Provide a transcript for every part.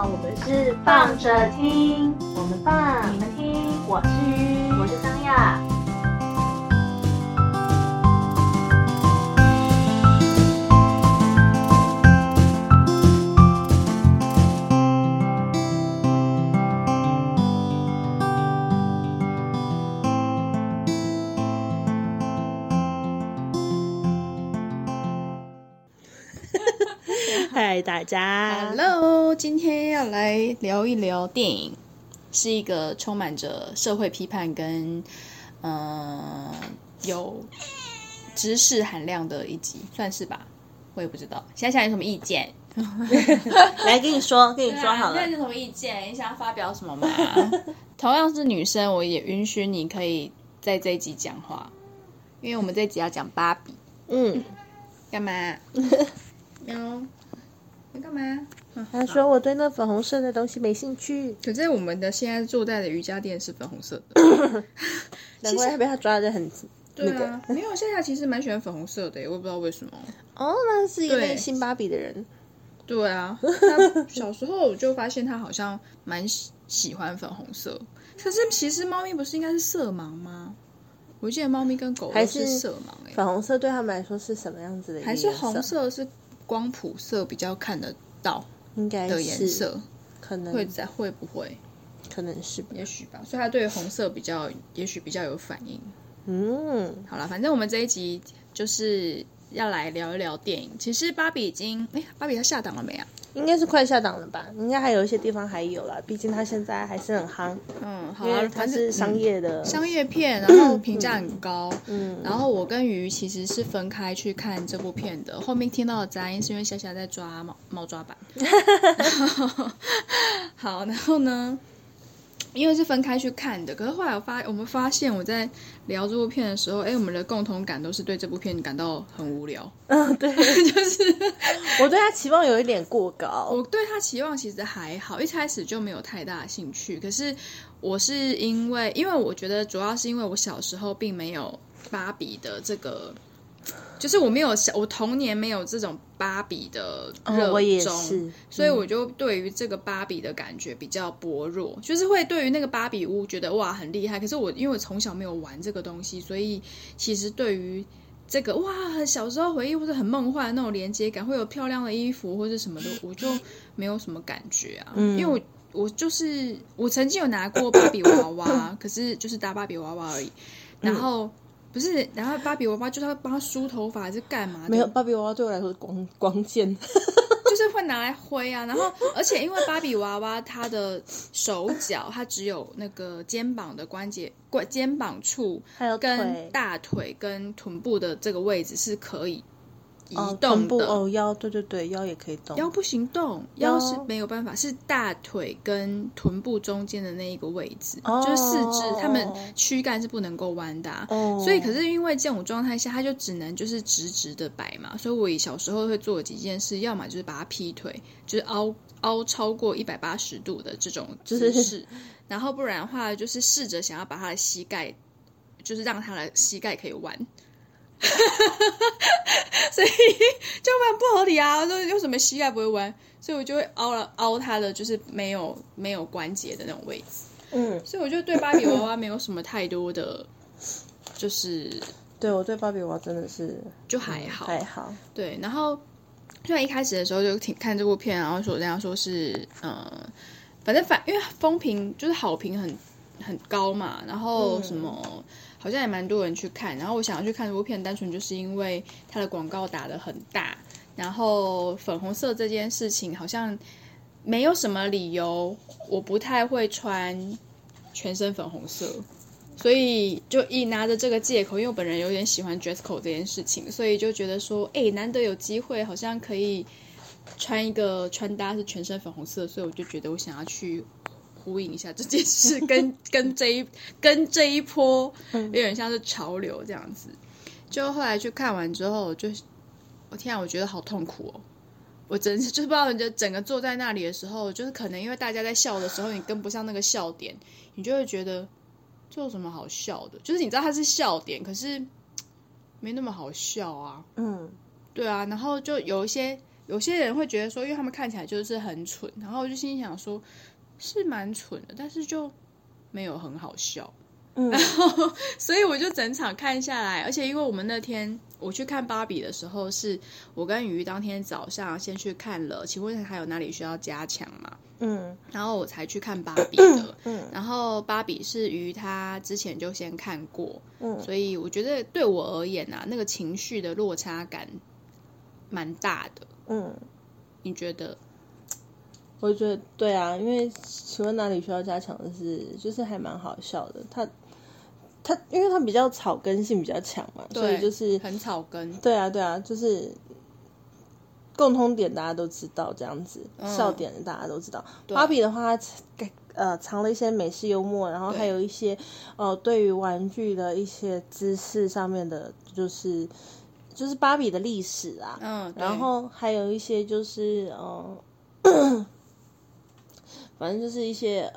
好，我们是放着听，我们放，你们听，我是嗨，大家，Hello，今天要来聊一聊电影，是一个充满着社会批判跟嗯、呃、有知识含量的一集，算是吧？我也不知道，现在想有什么意见？来跟你说，跟你说好了，现在有什么意见？你想要发表什么吗？同样是女生，我也允许你可以在这一集讲话，因为我们这一集要讲芭比。嗯，干嘛？喵。你干嘛？他说我对那粉红色的东西没兴趣。可是我们的现在坐在的瑜伽垫是粉红色的，难怪被他抓的很对啊。没有，夏夏其实蛮喜欢粉红色的，我也不知道为什么。哦，那是一个新芭比的人。对啊，他小时候我就发现他好像蛮喜喜欢粉红色。可是其实猫咪不是应该是色盲吗？我记得猫咪跟狗还是色盲。哎，粉红色对他们来说是什么样子的？还是红色是？光谱色比较看得到，应该的颜色，可能会在会不会？可能是，也许吧。所以他对红色比较，也许比较有反应。嗯，好了，反正我们这一集就是要来聊一聊电影。其实芭比已经，哎，芭比它下档了没啊？应该是快下档了吧？应该还有一些地方还有啦，毕竟它现在还是很夯。嗯，好啊，它是商业的、嗯、商业片，然后评价很高。嗯，然后我跟鱼其实是分开去看这部片的。后面听到的杂音是因为小小在抓猫猫抓板。好，然后呢？因为是分开去看的，可是后来我发我们发现我在聊这部片的时候，哎，我们的共同感都是对这部片感到很无聊。嗯，对，就是我对他期望有一点过高。我对他期望其实还好，一开始就没有太大的兴趣。可是我是因为，因为我觉得主要是因为我小时候并没有芭比的这个。就是我没有小，我童年没有这种芭比的热衷，所以我就对于这个芭比的感觉比较薄弱，嗯、就是会对于那个芭比屋觉得哇很厉害。可是我因为我从小没有玩这个东西，所以其实对于这个哇小时候回忆或者很梦幻的那种连接感，会有漂亮的衣服或者什么的，我就没有什么感觉啊。嗯、因为我我就是我曾经有拿过芭比娃娃，可是就是搭芭比娃娃而已，然后。嗯不是，然后芭比娃娃就是要帮他梳头发还是干嘛？没有，芭比娃娃对我来说是光光剑，就是会拿来挥啊。然后，而且因为芭比娃娃它的手脚，它只有那个肩膀的关节、关肩膀处，还有跟大腿跟臀部的这个位置是可以。移动的。哦，哦，腰对对对，腰也可以动，腰不行动，腰是没有办法，是大腿跟臀部中间的那一个位置，哦、就是四肢，他们躯干是不能够弯的、啊，哦、所以可是因为这种状态下，他就只能就是直直的摆嘛，所以我小时候会做几件事，要么就是把它劈腿，就是凹凹超过一百八十度的这种姿势，然后不然的话就是试着想要把他的膝盖，就是让他的膝盖可以弯。所以就蛮不合理啊！说 为什么膝盖不会弯？所以我就会凹了凹它的，就是没有没有关节的那种位置。嗯，所以我就对芭比娃娃没有什么太多的，就是对我对芭比娃娃真的是就还好、嗯、还好。对，然后虽然一开始的时候就挺看这部片，然后说人家说是嗯，反正反因为风评就是好评很很高嘛，然后什么。嗯好像也蛮多人去看，然后我想要去看这部片，单纯就是因为它的广告打得很大，然后粉红色这件事情好像没有什么理由，我不太会穿全身粉红色，所以就一拿着这个借口，因为我本人有点喜欢 dress code 这件事情，所以就觉得说，哎，难得有机会，好像可以穿一个穿搭是全身粉红色，所以我就觉得我想要去。呼应一下这件事，跟跟这一跟这一波有点像是潮流这样子。就后来去看完之后，就我天啊，我觉得好痛苦哦！我真是就是不知道，你就整个坐在那里的时候，就是可能因为大家在笑的时候，你跟不上那个笑点，你就会觉得这有什么好笑的？就是你知道它是笑点，可是没那么好笑啊。嗯，对啊。然后就有一些有些人会觉得说，因为他们看起来就是很蠢，然后我就心里想说，是蛮蠢的，但是就没有很好笑。嗯，然后所以我就整场看下来，而且因为我们那天我去看芭比的时候，是我跟鱼当天早上先去看了，请问还有哪里需要加强吗？嗯，然后我才去看芭比的。嗯，然后芭比是鱼他之前就先看过，嗯，所以我觉得对我而言啊，那个情绪的落差感蛮大的。嗯，你觉得？我觉得对啊，因为请问哪里需要加强的是，就是还蛮好笑的。他他，因为他比较草根性比较强嘛，所以就是很草根。对啊，对啊，就是共通点大家都知道这样子，嗯、笑点大家都知道。芭比的话，它呃藏了一些美式幽默，然后还有一些对呃对于玩具的一些知识上面的，就是。就是芭比的历史啊，嗯，然后还有一些就是呃，反正就是一些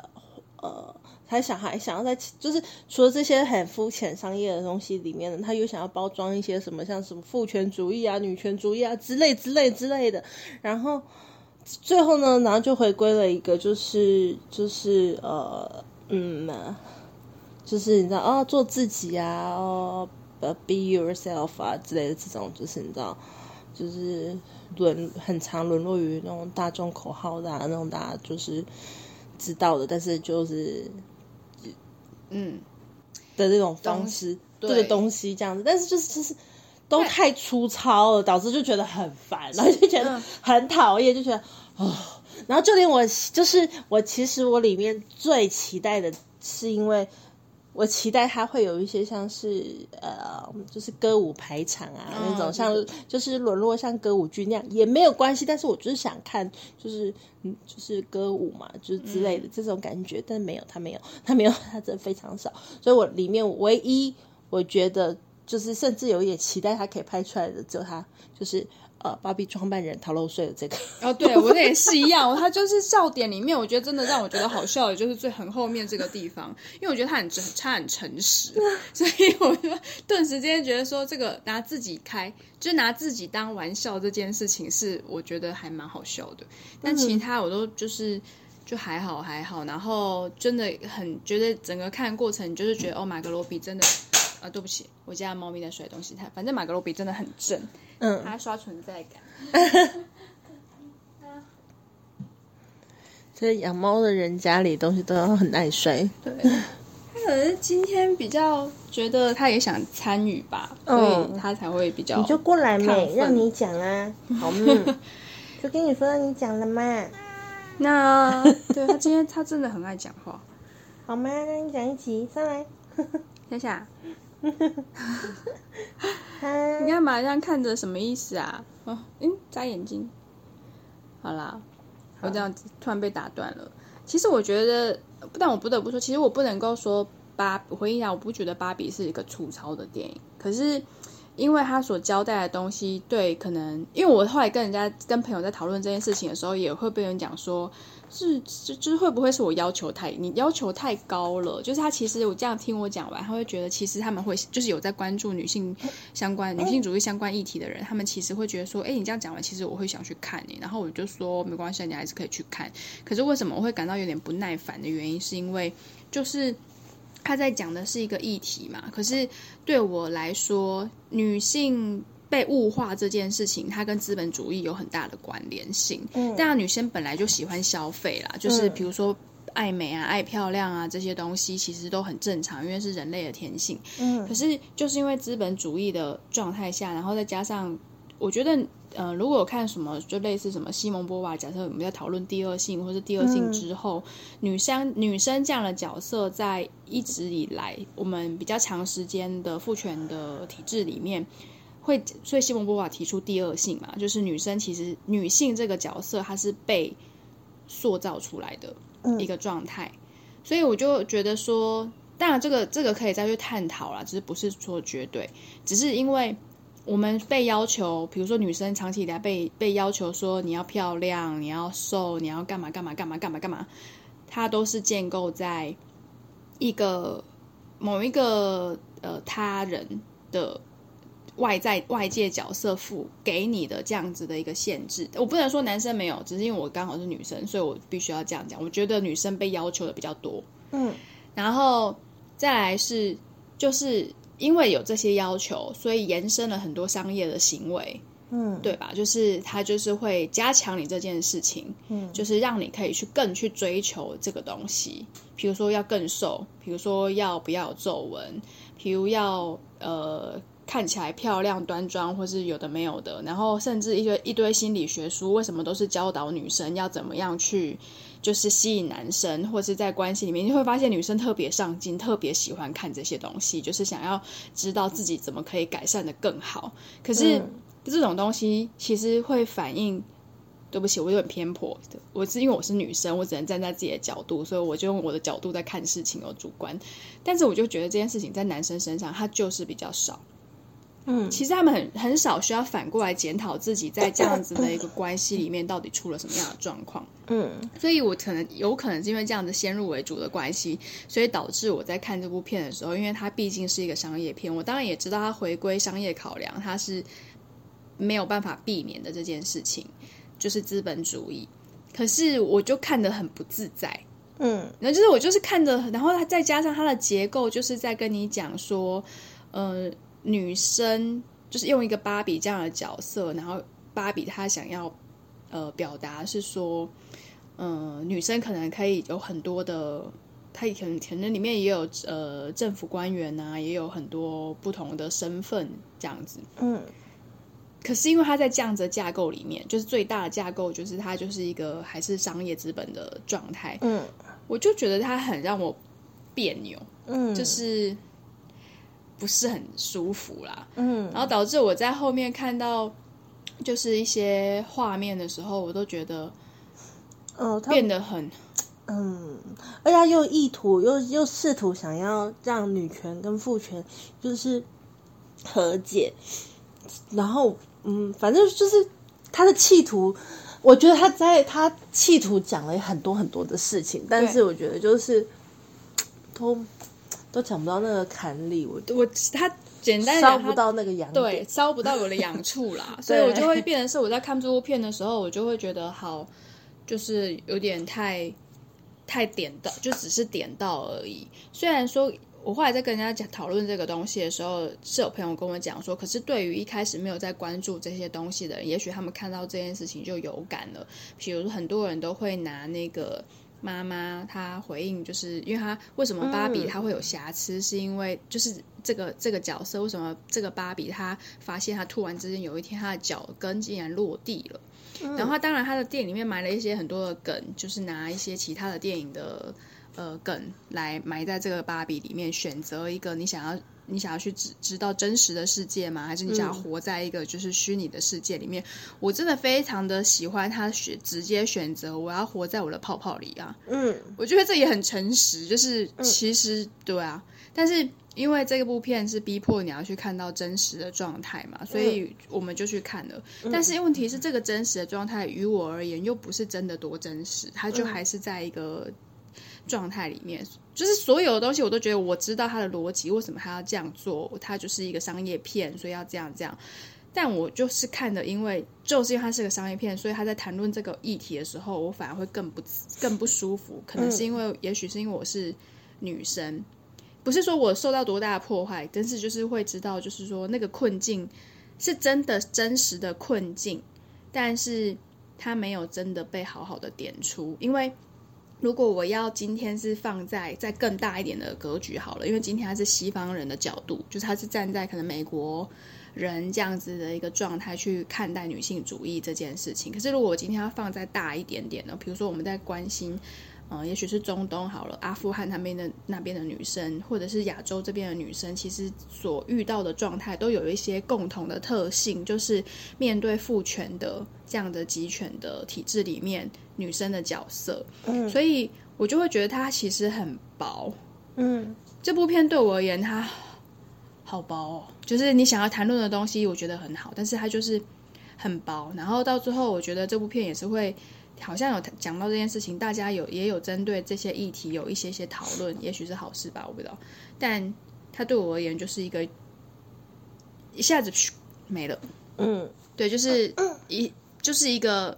呃，他想还想要在就是除了这些很肤浅商业的东西里面呢，他又想要包装一些什么像什么父权主义啊、女权主义啊之类之类之类的，然后最后呢，然后就回归了一个就是就是呃嗯，就是你知道哦，做自己啊哦。呃，be yourself 啊之类的这种，就是你知道，就是沦很常沦落于那种大众口号的、啊、那种，大家就是知道的，但是就是嗯。的这种方式，这个东西这样子，但是就是就是都太粗糙了，导致就觉得很烦，然后就觉得很讨厌，就觉得哦，然后就连我就是我，其实我里面最期待的是因为。我期待它会有一些像是呃，就是歌舞排场啊、哦、那种，像就是沦落像歌舞剧那样也没有关系，但是我就是想看，就是嗯，就是歌舞嘛，就是之类的这种感觉，嗯、但是没有，他没有，他没有，他真的非常少，所以我里面唯一我觉得就是甚至有一点期待他可以拍出来的，只有它就是。呃，芭比创办人逃漏税的这个哦，对我也是一样，他就是笑点里面，我觉得真的让我觉得好笑的，就是最很后面这个地方，因为我觉得他很真，他很诚实，所以我就顿时间觉得说，这个拿自己开，就拿自己当玩笑这件事情，是我觉得还蛮好笑的。但其他我都就是就还好还好，然后真的很觉得整个看过程，就是觉得哦，马格罗比真的啊，对不起，我家猫咪在甩东西，它反正马格罗比真的很正。嗯，他刷存在感。所以养猫的人家里东西都要很爱摔。对，他可能今天比较觉得他也想参与吧，嗯、所以他才会比较。你就过来嘛？让你讲啊，好嘛？就跟你说让你讲了嘛。那 对他今天他真的很爱讲话，好吗？那你讲一集，上来，等下。你干嘛这样看着？什么意思啊？哦，嗯，眨眼睛。好啦，我这样子突然被打断了。其实我觉得，但我不得不说，其实我不能够说芭回忆一下，我不觉得芭比是一个粗糙的电影。可是，因为他所交代的东西，对，可能因为我后来跟人家、跟朋友在讨论这件事情的时候，也会被人讲说。是，就是会不会是我要求太你要求太高了？就是他其实我这样听我讲完，他会觉得其实他们会就是有在关注女性相关、女性主义相关议题的人，他们其实会觉得说，哎，你这样讲完，其实我会想去看你。然后我就说没关系，你还是可以去看。可是为什么我会感到有点不耐烦的原因，是因为就是他在讲的是一个议题嘛。可是对我来说，女性。被物化这件事情，它跟资本主义有很大的关联性。嗯，当然女生本来就喜欢消费啦，就是比如说爱美啊、爱漂亮啊这些东西，其实都很正常，因为是人类的天性。嗯，可是就是因为资本主义的状态下，然后再加上，我觉得，呃，如果有看什么，就类似什么西蒙波娃，假设我们在讨论第二性或是第二性之后，嗯，女生女生这样的角色，在一直以来我们比较长时间的父权的体制里面。会，所以西蒙波娃提出第二性嘛，就是女生其实女性这个角色，她是被塑造出来的一个状态，嗯、所以我就觉得说，当然这个这个可以再去探讨啦，只是不是说绝对，只是因为我们被要求，比如说女生长期以来被被要求说你要漂亮，你要瘦，你要干嘛干嘛干嘛干嘛干嘛，它都是建构在一个某一个呃他人的。外在外界角色赋给你的这样子的一个限制。我不能说男生没有，只是因为我刚好是女生，所以我必须要这样讲。我觉得女生被要求的比较多，嗯，然后再来是就是因为有这些要求，所以延伸了很多商业的行为。嗯，对吧？就是他就是会加强你这件事情，嗯，就是让你可以去更去追求这个东西。比如说要更瘦，比如说要不要有皱纹，比如要呃看起来漂亮端庄，或是有的没有的。然后甚至一堆一堆心理学书，为什么都是教导女生要怎么样去就是吸引男生，或是在关系里面，你会发现女生特别上进，特别喜欢看这些东西，就是想要知道自己怎么可以改善的更好。可是。嗯这种东西其实会反映，对不起，我有点偏颇。我是因为我是女生，我只能站在自己的角度，所以我就用我的角度在看事情，有主观。但是我就觉得这件事情在男生身上，他就是比较少。嗯，其实他们很很少需要反过来检讨自己在这样子的一个关系里面到底出了什么样的状况。嗯，所以我可能有可能是因为这样子先入为主的关系，所以导致我在看这部片的时候，因为它毕竟是一个商业片，我当然也知道它回归商业考量，它是。没有办法避免的这件事情，就是资本主义。可是我就看得很不自在，嗯，然后就是我就是看着，然后它再加上它的结构，就是在跟你讲说，呃，女生就是用一个芭比这样的角色，然后芭比她想要呃表达是说，嗯、呃，女生可能可以有很多的，她可能可能里面也有呃政府官员啊，也有很多不同的身份这样子，嗯。可是因为它在这样子的架构里面，就是最大的架构，就是它就是一个还是商业资本的状态。嗯，我就觉得它很让我别扭，嗯，就是不是很舒服啦。嗯，然后导致我在后面看到就是一些画面的时候，我都觉得，哦，变得很，嗯，而且又意图又又试图想要让女权跟父权就是和解，然后。嗯，反正就是他的企图，我觉得他在他企图讲了很多很多的事情，但是我觉得就是都都抢不到那个坎里，我我他简单烧不到那个痒，对，烧不到我的痒处啦，所以我就会变成是我在看这部片的时候，我就会觉得好，就是有点太太点到，就只是点到而已，虽然说。我后来在跟人家讲讨论这个东西的时候，是有朋友跟我讲说，可是对于一开始没有在关注这些东西的人，也许他们看到这件事情就有感了。比如说，很多人都会拿那个妈妈她回应，就是因为她为什么芭比她会有瑕疵，嗯、是因为就是这个这个角色为什么这个芭比她发现她突然之间有一天她的脚跟竟然落地了，嗯、然后当然她的电影里面埋了一些很多的梗，就是拿一些其他的电影的。呃，梗来埋在这个芭比里面，选择一个你想要你想要去知知道真实的世界吗？还是你想要活在一个就是虚拟的世界里面？嗯、我真的非常的喜欢他选直接选择我要活在我的泡泡里啊。嗯，我觉得这也很诚实，就是其实、嗯、对啊，但是因为这个部片是逼迫你要去看到真实的状态嘛，所以我们就去看了。嗯、但是问题是，这个真实的状态于我而言又不是真的多真实，它就还是在一个。状态里面，就是所有的东西，我都觉得我知道他的逻辑，为什么他要这样做？他就是一个商业片，所以要这样这样。但我就是看的，因为就是因为他是个商业片，所以他在谈论这个议题的时候，我反而会更不更不舒服。可能是因为，嗯、也许是因为我是女生，不是说我受到多大的破坏，但是就是会知道，就是说那个困境是真的真实的困境，但是他没有真的被好好的点出，因为。如果我要今天是放在在更大一点的格局好了，因为今天他是西方人的角度，就是他是站在可能美国人这样子的一个状态去看待女性主义这件事情。可是如果我今天要放在大一点点呢？比如说我们在关心。呃，也许是中东好了，阿富汗那边的那边的女生，或者是亚洲这边的女生，其实所遇到的状态都有一些共同的特性，就是面对父权的这样的集权的体制里面，女生的角色。嗯，所以我就会觉得它其实很薄。嗯，这部片对我而言，它好薄哦。就是你想要谈论的东西，我觉得很好，但是它就是很薄。然后到最后，我觉得这部片也是会。好像有讲到这件事情，大家有也有针对这些议题有一些些讨论，也许是好事吧，我不知道。但他对我而言就是一个一下子嘘没了。嗯，对，就是一就是一个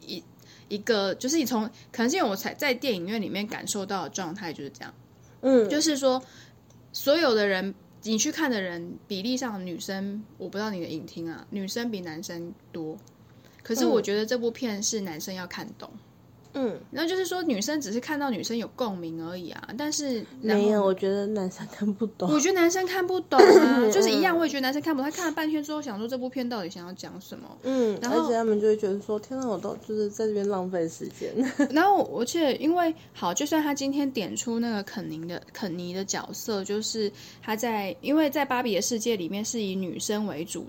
一一个，就是你从可能是因为我才在电影院里面感受到的状态就是这样。嗯，就是说所有的人。你去看的人比例上，女生我不知道你的影厅啊，女生比男生多。可是我觉得这部片是男生要看懂。嗯，那就是说女生只是看到女生有共鸣而已啊，但是没有，我觉得男生看不懂。我觉得男生看不懂啊，就是一样，我也觉得男生看不懂。他看了半天之后，想说这部片到底想要讲什么？嗯，然后而且他们就会觉得说，天哪，我都就是在这边浪费时间。然后而且因为好，就算他今天点出那个肯尼的肯尼的角色，就是他在因为在芭比的世界里面是以女生为主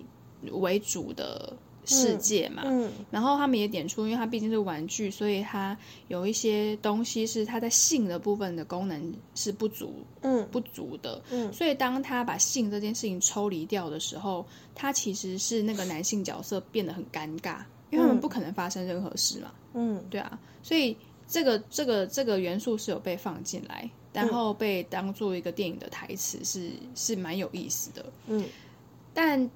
为主的。世界嘛，嗯。嗯、然后他们也点出，因为它毕竟是玩具，所以它有一些东西是它在性的部分的功能是不足，嗯，不足的，嗯，所以当他把性这件事情抽离掉的时候，他其实是那个男性角色变得很尴尬，因为他们不可能发生任何事嘛，嗯，对啊，所以这个这个这个元素是有被放进来，然后被当做一个电影的台词是是蛮有意思的，嗯，但。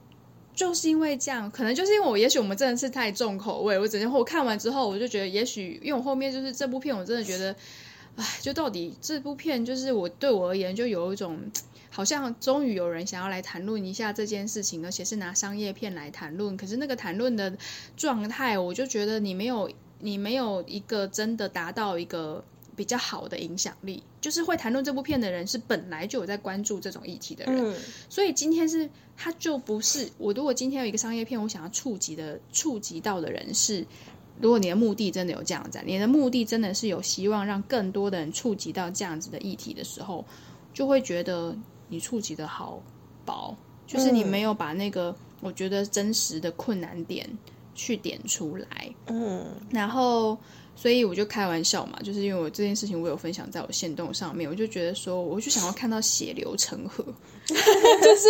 就是因为这样，可能就是因为我，也许我们真的是太重口味。我整天我看完之后，我就觉得，也许因为我后面就是这部片，我真的觉得，哎，就到底这部片就是我对我而言，就有一种好像终于有人想要来谈论一下这件事情，而且是拿商业片来谈论。可是那个谈论的状态，我就觉得你没有，你没有一个真的达到一个。比较好的影响力，就是会谈论这部片的人是本来就有在关注这种议题的人，嗯、所以今天是他就不是我。如果今天有一个商业片，我想要触及的触及到的人是，如果你的目的真的有这样子，你的目的真的是有希望让更多的人触及到这样子的议题的时候，就会觉得你触及的好薄，就是你没有把那个我觉得真实的困难点去点出来，嗯，然后。所以我就开玩笑嘛，就是因为我这件事情我有分享在我线动上面，我就觉得说，我就想要看到血流成河，就是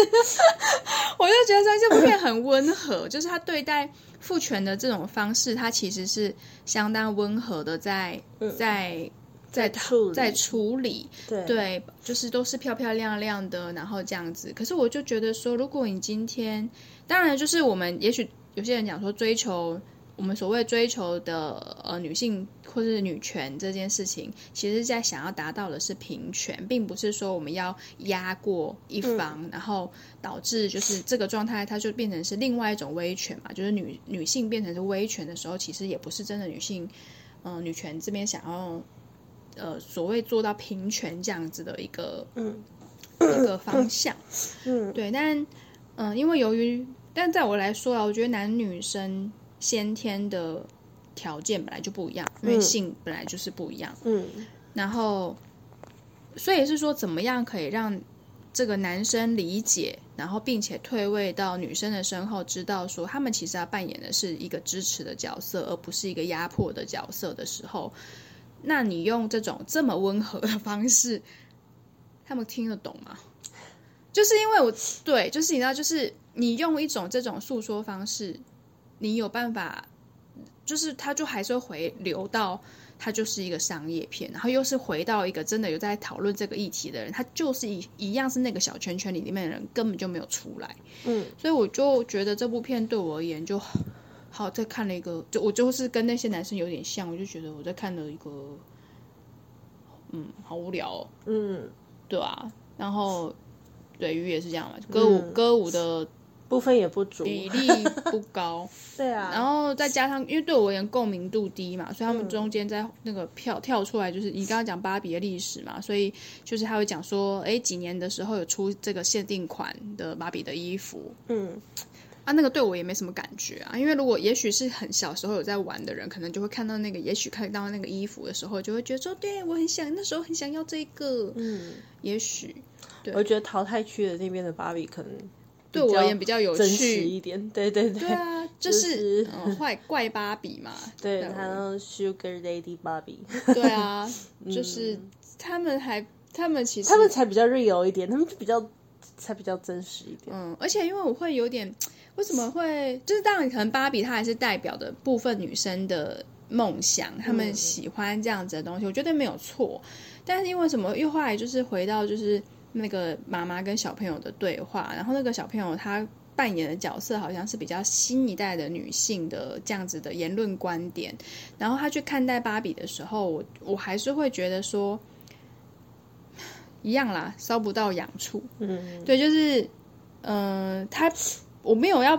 我就觉得说这部片很温和，就是他对待父权的这种方式，他其实是相当温和的在，在在在处在处理，对，对，就是都是漂漂亮亮的，然后这样子。可是我就觉得说，如果你今天，当然就是我们也许有些人讲说追求。我们所谓追求的呃女性或是女权这件事情，其实在想要达到的是平权，并不是说我们要压过一方，嗯、然后导致就是这个状态，它就变成是另外一种威权嘛，就是女女性变成是威权的时候，其实也不是真的女性，嗯、呃，女权这边想要呃所谓做到平权这样子的一个嗯。一个方向，嗯，对，但嗯、呃，因为由于，但在我来说啊，我觉得男女生。先天的条件本来就不一样，因为性本来就是不一样。嗯，然后，所以是说，怎么样可以让这个男生理解，然后并且退位到女生的身后，知道说他们其实要扮演的是一个支持的角色，而不是一个压迫的角色的时候，那你用这种这么温和的方式，他们听得懂吗？就是因为我对，就是你知道，就是你用一种这种诉说方式。你有办法，就是他，就还是会回流到他就是一个商业片，然后又是回到一个真的有在讨论这个议题的人，他就是一一样是那个小圈圈里里面的人，根本就没有出来。嗯，所以我就觉得这部片对我而言就好，在看了一个，就我就是跟那些男生有点像，我就觉得我在看了一个，嗯，好无聊哦。嗯，对啊，然后对于也是这样嘛，歌舞、嗯、歌舞的。部分也不足，比例不高，对啊，然后再加上，因为对我而言共鸣度低嘛，所以他们中间在那个跳跳出来，就是你刚刚讲芭比的历史嘛，所以就是他会讲说，哎，几年的时候有出这个限定款的芭比的衣服，嗯，啊，那个对我也没什么感觉啊，因为如果也许是很小时候有在玩的人，可能就会看到那个，也许看到那个衣服的时候，就会觉得说，对我很想那时候很想要这个，嗯，也许，对，我觉得淘汰区的那边的芭比可能。对我而言比较有趣一点，对对对，对啊，就是 坏怪芭比嘛，对，还有 Sugar Lady 芭比，对啊，就是他们还，他们其实他们才比较 real 一点，他们就比较才比较真实一点，嗯，而且因为我会有点，为什么会，就是当然可能芭比它还是代表的部分女生的梦想，他们喜欢这样子的东西，我觉得没有错，但是因为什么，又后来就是回到就是。那个妈妈跟小朋友的对话，然后那个小朋友他扮演的角色好像是比较新一代的女性的这样子的言论观点，然后他去看待芭比的时候，我我还是会觉得说，一样啦，烧不到痒处。嗯，对，就是，嗯、呃，他我没有要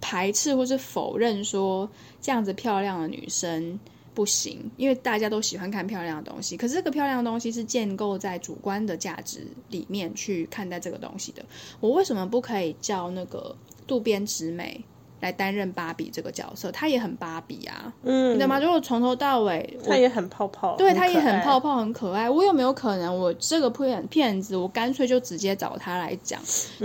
排斥或是否认说这样子漂亮的女生。不行，因为大家都喜欢看漂亮的东西。可是这个漂亮的东西是建构在主观的价值里面去看待这个东西的。我为什么不可以叫那个渡边直美来担任芭比这个角色？她也很芭比啊，嗯，你知道吗？如果从头到尾，她也很泡泡，对，她也很泡泡，很可爱。我有没有可能，我这个片片子，我干脆就直接找她来讲？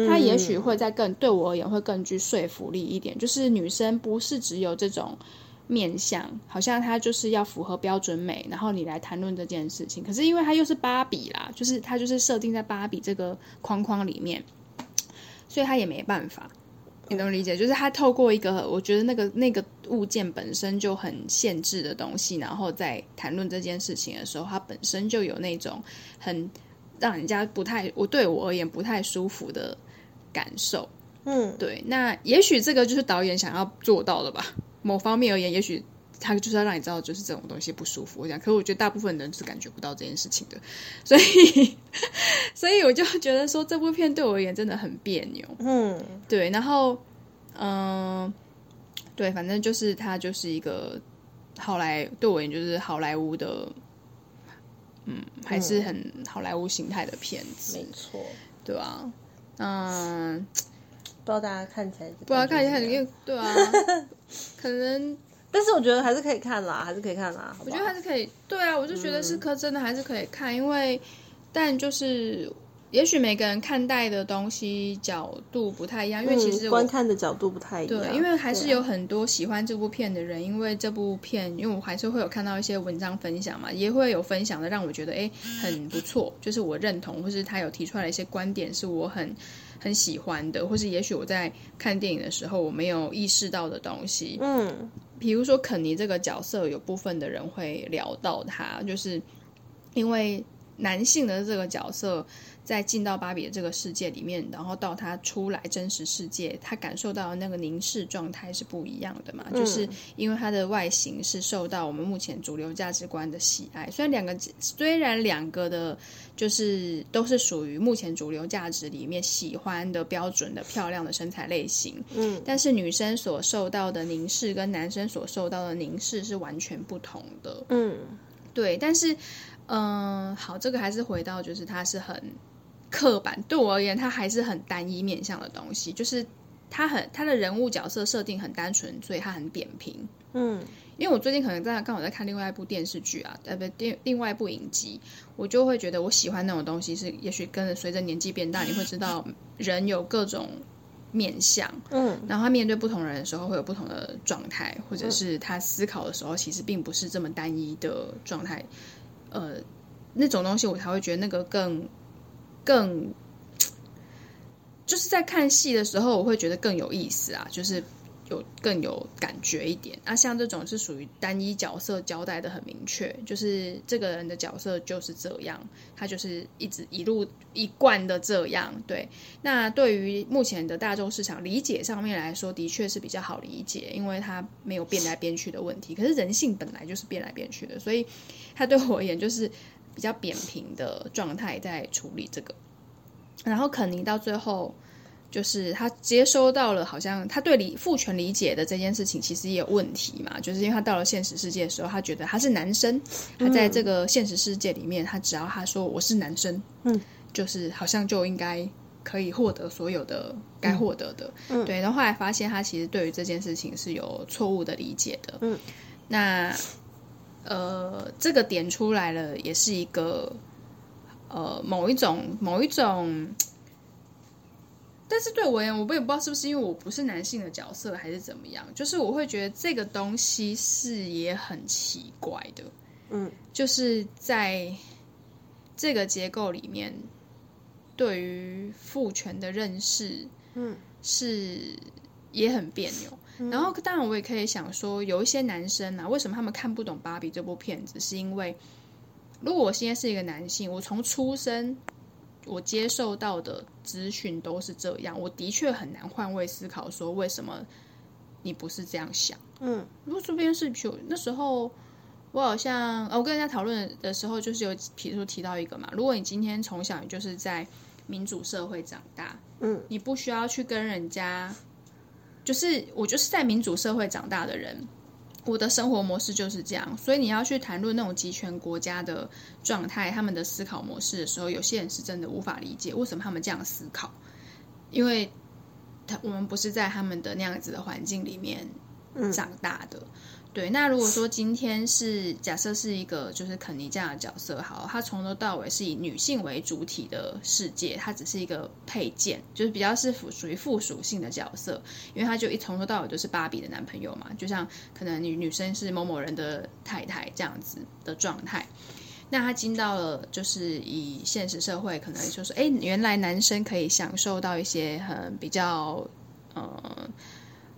她也许会在更对我而言会更具说服力一点。就是女生不是只有这种。面相好像他就是要符合标准美，然后你来谈论这件事情。可是因为它又是芭比啦，就是它就是设定在芭比这个框框里面，所以它也没办法。你能理解？就是它透过一个我觉得那个那个物件本身就很限制的东西，然后在谈论这件事情的时候，它本身就有那种很让人家不太我对我而言不太舒服的感受。嗯，对。那也许这个就是导演想要做到的吧。某方面而言，也许他就是要让你知道，就是这种东西不舒服。我想，可是我觉得大部分人是感觉不到这件事情的，所以，所以我就觉得说，这部片对我而言真的很别扭。嗯，对。然后，嗯、呃，对，反正就是它就是一个好莱，对我而言就是好莱坞的，嗯，还是很好莱坞形态的片子，没错，对啊，嗯。不知道大家看起来，不知道看起来，对啊，可能，但是我觉得还是可以看啦，还是可以看啦。好好我觉得还是可以，对啊，我就觉得是可真的还是可以看，嗯、因为，但就是。也许每个人看待的东西角度不太一样，因为其实观看的角度不太一样。对，因为还是有很多喜欢这部片的人，因为这部片，因为我还是会有看到一些文章分享嘛，也会有分享的，让我觉得哎很不错，就是我认同，或是他有提出来的一些观点是我很很喜欢的，或是也许我在看电影的时候我没有意识到的东西。嗯，比如说肯尼这个角色，有部分的人会聊到他，就是因为男性的这个角色。在进到芭比的这个世界里面，然后到他出来真实世界，他感受到的那个凝视状态是不一样的嘛？嗯、就是因为他的外形是受到我们目前主流价值观的喜爱。虽然两个虽然两个的，就是都是属于目前主流价值里面喜欢的标准的漂亮的身材类型，嗯，但是女生所受到的凝视跟男生所受到的凝视是完全不同的。嗯，对，但是嗯、呃，好，这个还是回到就是他是很。刻板对我而言，它还是很单一面向的东西，就是它很它的人物角色设定很单纯，所以它很扁平。嗯，因为我最近可能在刚好在看另外一部电视剧啊，呃不，电另外一部影集，我就会觉得我喜欢那种东西是，也许跟着随着年纪变大，你会知道人有各种面相，嗯，然后他面对不同人的时候会有不同的状态，或者是他思考的时候其实并不是这么单一的状态，呃，那种东西我才会觉得那个更。更就是在看戏的时候，我会觉得更有意思啊，就是有更有感觉一点啊。像这种是属于单一角色交代的很明确，就是这个人的角色就是这样，他就是一直一路一贯的这样。对，那对于目前的大众市场理解上面来说，的确是比较好理解，因为他没有变来变去的问题。可是人性本来就是变来变去的，所以他对我而言就是。比较扁平的状态在处理这个，然后肯尼到最后就是他接收到了，好像他对理父权理解的这件事情其实也有问题嘛，就是因为他到了现实世界的时候，他觉得他是男生，他在这个现实世界里面，他只要他说我是男生，嗯，就是好像就应该可以获得所有的该获得的，嗯，对，然后后来发现他其实对于这件事情是有错误的理解的，嗯，那。呃，这个点出来了，也是一个呃某一种某一种，但是对我而言，我也不知道是不是因为我不是男性的角色，还是怎么样，就是我会觉得这个东西是也很奇怪的，嗯，就是在这个结构里面，对于父权的认识，嗯，是也很别扭。然后，当然，我也可以想说，有一些男生啊，为什么他们看不懂《芭比》这部片子？是因为，如果我现在是一个男性，我从出生，我接受到的资讯都是这样，我的确很难换位思考，说为什么你不是这样想？嗯，如果这边是就那时候，我好像我跟人家讨论的时候，就是有比如说提到一个嘛，如果你今天从小就是在民主社会长大，嗯，你不需要去跟人家，就是我就是在民主社会长大的人。我的生活模式就是这样，所以你要去谈论那种集权国家的状态，他们的思考模式的时候，有些人是真的无法理解为什么他们这样思考，因为他我们不是在他们的那样子的环境里面长大的。嗯对，那如果说今天是假设是一个就是肯尼这样的角色，好，他从头到尾是以女性为主体的世界，他只是一个配件，就是比较是属属于附属性的角色，因为他就一从头到尾都是芭比的男朋友嘛，就像可能女女生是某某人的太太这样子的状态。那他进到了就是以现实社会，可能就是哎，原来男生可以享受到一些很比较呃。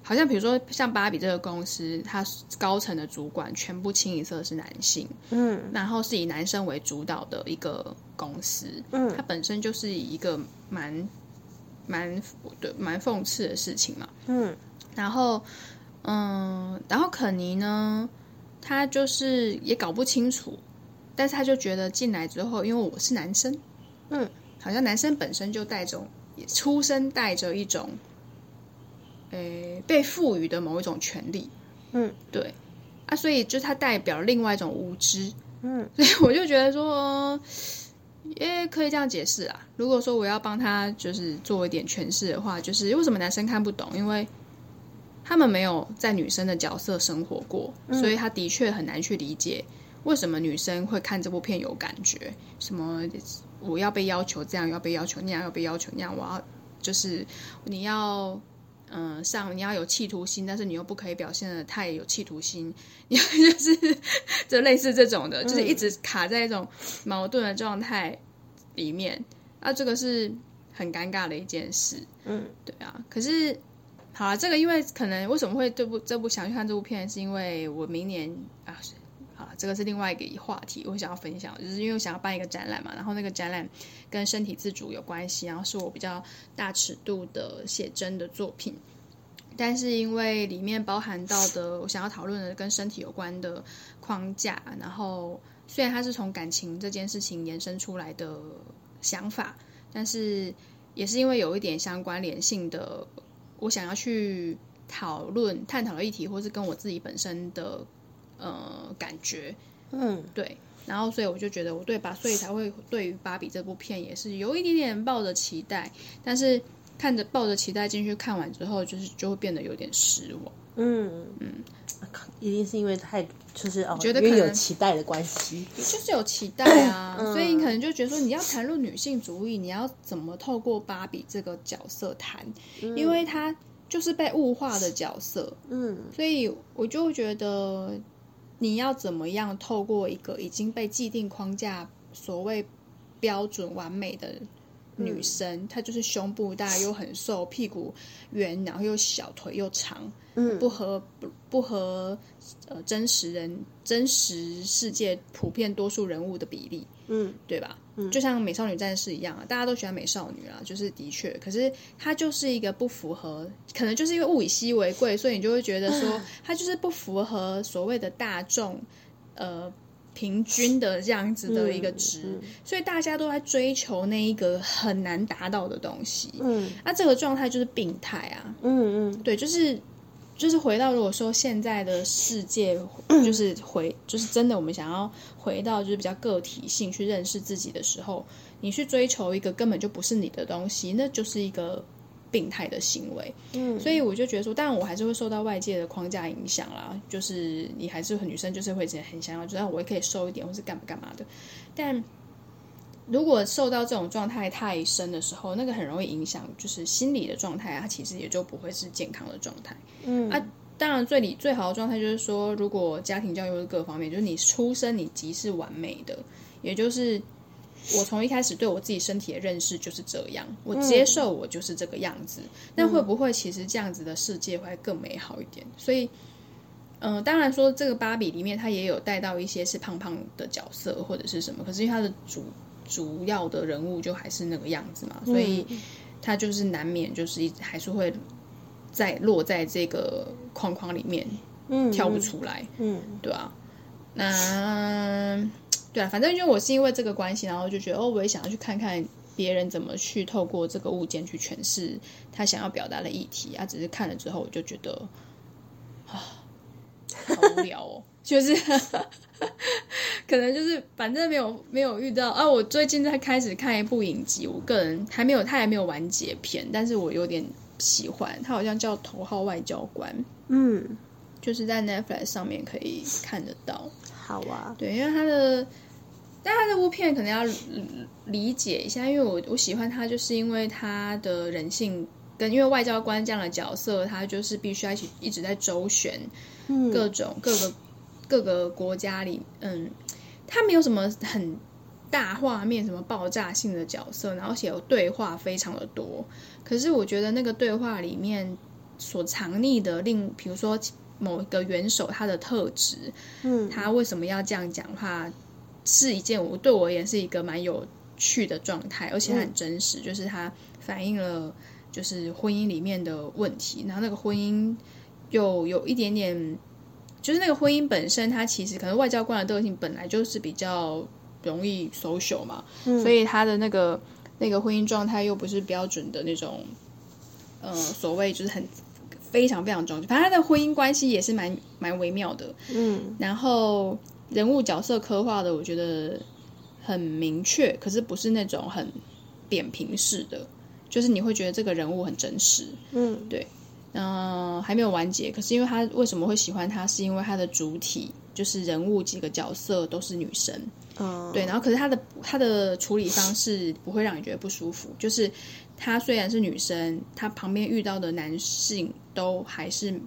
好像比如说像芭比这个公司，它高层的主管全部清一色是男性，嗯，然后是以男生为主导的一个公司，嗯，它本身就是一个蛮蛮对蛮讽刺的事情嘛，嗯，然后嗯，然后肯尼呢，他就是也搞不清楚，但是他就觉得进来之后，因为我是男生，嗯，好像男生本身就带着出生带着一种。诶，被赋予的某一种权利，嗯，对，啊，所以就它代表另外一种无知，嗯，所以我就觉得说，也可以这样解释啊。如果说我要帮他就是做一点诠释的话，就是为什么男生看不懂？因为他们没有在女生的角色生活过，嗯，所以他的确很难去理解为什么女生会看这部片有感觉。什么我要被要求这样，要被要求那样，要被要求那样，我要就是你要。嗯，上你要有企图心，但是你又不可以表现的太有企图心，你 要就是就类似这种的，就是一直卡在一种矛盾的状态里面。啊、这个是很尴尬的一件事。嗯，对啊。可是好了，这个因为可能为什么会这部这部想去看这部片，是因为我明年啊。啊，这个是另外一个话题，我想要分享，就是因为我想要办一个展览嘛，然后那个展览跟身体自主有关系，然后是我比较大尺度的写真的作品，但是因为里面包含到的我想要讨论的跟身体有关的框架，然后虽然它是从感情这件事情延伸出来的想法，但是也是因为有一点相关联性的，我想要去讨论探讨的议题，或是跟我自己本身的。呃，感觉，嗯，对，然后所以我就觉得我对吧，所以才会对于芭比这部片也是有一点点抱着期待，但是看着抱着期待进去看完之后，就是就会变得有点失望。嗯。嗯，一定是因为太就是哦，觉得可能有期待的关系，就是有期待啊，嗯、所以你可能就觉得说你要谈论女性主义，你要怎么透过芭比这个角色谈，嗯、因为她就是被物化的角色，嗯，所以我就会觉得。你要怎么样透过一个已经被既定框架、所谓标准完美的女生，嗯、她就是胸部大又很瘦，屁股圆，然后又小，腿又长，嗯，不合不不合呃真实人真实世界普遍多数人物的比例，嗯，对吧？嗯，就像美少女战士一样啊，大家都喜欢美少女啊，就是的确，可是它就是一个不符合，可能就是因为物以稀为贵，所以你就会觉得说它就是不符合所谓的大众呃平均的这样子的一个值，嗯嗯，所以大家都在追求那一个很难达到的东西，嗯，那这个状态就是病态啊，嗯嗯，对，就是。就是回到，如果说现在的世界，就是回，就是真的，我们想要回到就是比较个体性去认识自己的时候，你去追求一个根本就不是你的东西，那就是一个病态的行为。嗯，所以我就觉得说，当然我还是会受到外界的框架影响啦，就是你还是很女生，就是会很想要，觉得我也可以瘦一点，或是干嘛干嘛的，但。如果受到这种状态太深的时候，那个很容易影响，就是心理的状态啊，它其实也就不会是健康的状态。嗯啊，当然最理最好的状态就是说，如果家庭教育各方面，就是你出生你即是完美的，也就是我从一开始对我自己身体的认识就是这样，我接受我就是这个样子。那、嗯、会不会其实这样子的世界会更美好一点？所以，嗯、呃，当然说这个芭比里面它也有带到一些是胖胖的角色或者是什么，可是因为它的主。主要的人物就还是那个样子嘛，所以他就是难免就是一还是会在落在这个框框里面，嗯，跳不出来，嗯，对啊，那对啊，反正因为我是因为这个关系，然后就觉得哦，我也想要去看看别人怎么去透过这个物件去诠释他想要表达的议题啊，只是看了之后我就觉得啊，好无聊哦。就是 可能就是反正没有没有遇到啊！我最近在开始看一部影集，我个人还没有，他还没有完结篇，但是我有点喜欢。他好像叫《头号外交官》，嗯，就是在 Netflix 上面可以看得到。好啊，对，因为他的，但他这部片可能要理解一下，因为我我喜欢他，就是因为他的人性跟因为外交官这样的角色，他就是必须要一起一直在周旋，各种、嗯、各个。各个国家里，嗯，他没有什么很大画面、什么爆炸性的角色，然后写有对话非常的多。可是我觉得那个对话里面所藏匿的另，比如说某一个元首他的特质，嗯，他为什么要这样讲话，是一件我对我而言是一个蛮有趣的状态，而且很真实，嗯，就是他反映了就是婚姻里面的问题，然后那个婚姻又有一点点。就是那个婚姻本身，它其实可能外交官的个性本来就是比较容易 social 嘛，嗯、所以他的那个那个婚姻状态又不是标准的那种，呃，所谓就是很非常非常重，反正他的婚姻关系也是蛮蛮微妙的，嗯，然后人物角色刻画的我觉得很明确，可是不是那种很扁平式的，就是你会觉得这个人物很真实，嗯，对。嗯、呃，还没有完结。可是因为他为什么会喜欢他，是因为他的主体就是人物几个角色都是女生，嗯，oh. 对。然后可是他的他的处理方式不会让你觉得不舒服，就是他虽然是女生，他旁边遇到的男性都还是。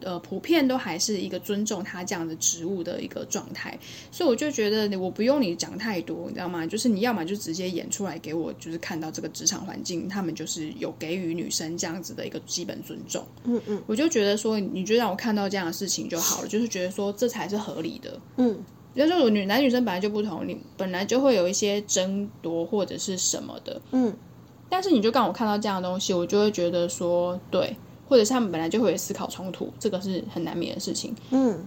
呃，普遍都还是一个尊重他这样的职务的一个状态，所以我就觉得我不用你讲太多，你知道吗？就是你要么就直接演出来给我，就是看到这个职场环境，他们就是有给予女生这样子的一个基本尊重。嗯嗯，我就觉得说，你就让我看到这样的事情就好了，就是觉得说这才是合理的。嗯，就是说女男女生本来就不同，你本来就会有一些争夺或者是什么的。嗯，但是你就让我看到这样的东西，我就会觉得说，对。或者是他们本来就会有思考冲突，这个是很难免的事情。嗯，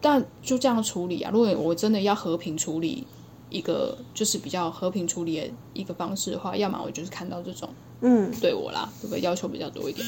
但就这样处理啊。如果我真的要和平处理一个，就是比较和平处理的一个方式的话，要么我就是看到这种，嗯，对我啦，会不会要求比较多一点？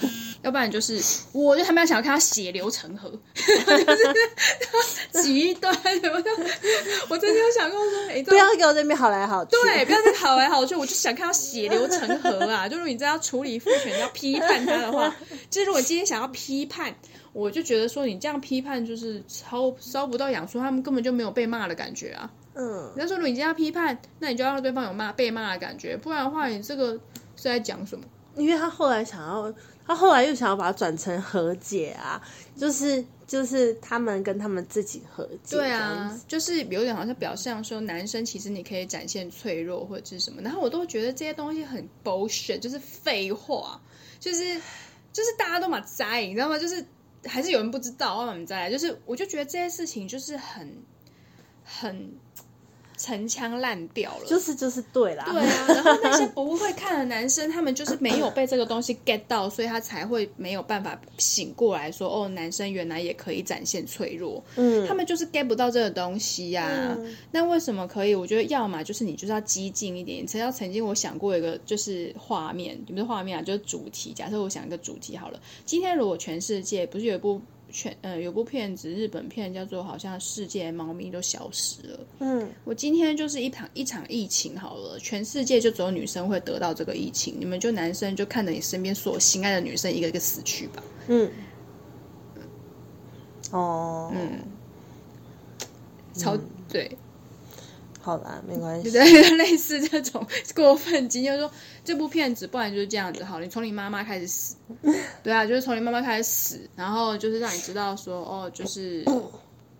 要不然就是，我就他们要想要看他血流成河，就是极端什么的。我真的有想过说，哎、欸，不要给我这边好来好去，对，不要再好来好去，我就想看到血流成河啊！就如果你真要处理父权，要批判他的话，就是如果今天想要批判，我就觉得说你这样批判就是烧烧不到痒处，他们根本就没有被骂的感觉啊。嗯，人家说如果你今天要批判，那你就要让对方有骂被骂的感觉，不然的话，你这个是在讲什么？因为他后来想要。他后来又想要把它转成和解啊，就是就是他们跟他们自己和解。对啊，就是有点好像表象说男生其实你可以展现脆弱或者是什么，然后我都觉得这些东西很 bullshit，就是废话，就是就是大家都嘛在，你知道吗？就是还是有人不知道，我们在，就是我就觉得这些事情就是很很。陈腔滥调了，就是就是对啦，对啊。然后那些不会看的男生，他们就是没有被这个东西 get 到，所以他才会没有办法醒过来说，哦，男生原来也可以展现脆弱。嗯，他们就是 get 不到这个东西呀、啊。嗯、那为什么可以？我觉得要么就是你就是要激进一点。只要曾经我想过一个就是画面，不是画面啊，就是主题。假设我想一个主题好了，今天如果全世界不是有一部。全呃有部片子，日本片叫做好像世界猫咪都消失了。嗯，我今天就是一场一场疫情好了，全世界就只有女生会得到这个疫情，你们就男生就看着你身边所心爱的女生一个一个死去吧。嗯，哦，嗯，超对。好啦，没关系。对，类似这种过分经验，说这部片子，不然就是这样子。好，你从你妈妈开始死，对啊，就是从你妈妈开始死，然后就是让你知道说，哦，就是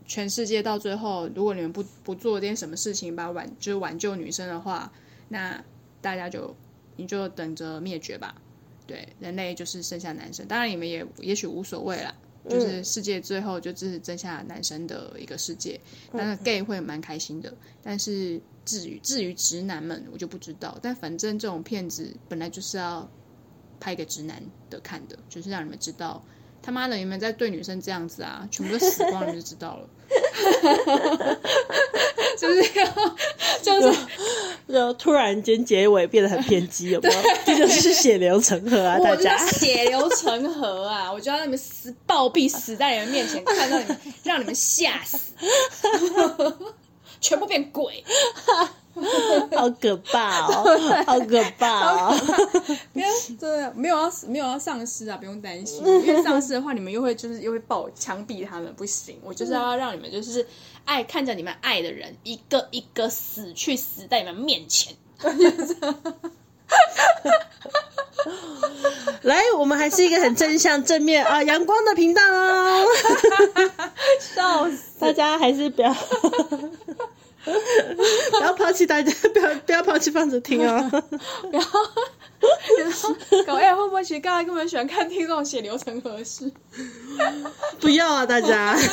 全世界到最后，如果你们不不做点什么事情，把挽就是挽救女生的话，那大家就你就等着灭绝吧。对，人类就是剩下男生，当然你们也也许无所谓啦。就是世界最后就只是剩下男生的一个世界，那、嗯、gay 会蛮开心的。但是至于至于直男们，我就不知道。但反正这种片子本来就是要拍给直男的看的，就是让你们知道他妈的你们在对女生这样子啊，全部都死光了就知道了。就是要，就是 就突然间结尾变得很偏激，有没有？这就是血流成河啊！大家血流成河啊！我就要让你们死暴毙，死在你们面前，看到你们，让你们吓死，全部变鬼，好可怕哦！好可怕哦！不要，对，没有要没有要丧尸啊，不用担心，因为丧尸的话，你们又会就是又会爆枪毙他们，不行。我就是要让你们就是。爱看着你们爱的人一个一个死去，死在你们面前。来，我们还是一个很正向、正面啊、阳光的频道哦。笑死！大家还是不要 不要抛弃大家，不要不要抛弃放着听 哦。然后，搞哎，会不会其实刚才根本喜欢看听这种血流成河事？不要啊，大家。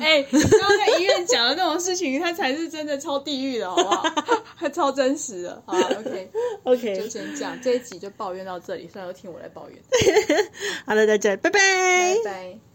哎，刚刚在医院讲的那种事情，它才是真的超地狱的，好不好？还超真实的。好，OK，OK，就先这样，这一集就抱怨到这里，算了，都听我来抱怨。好了，大家拜拜，拜拜。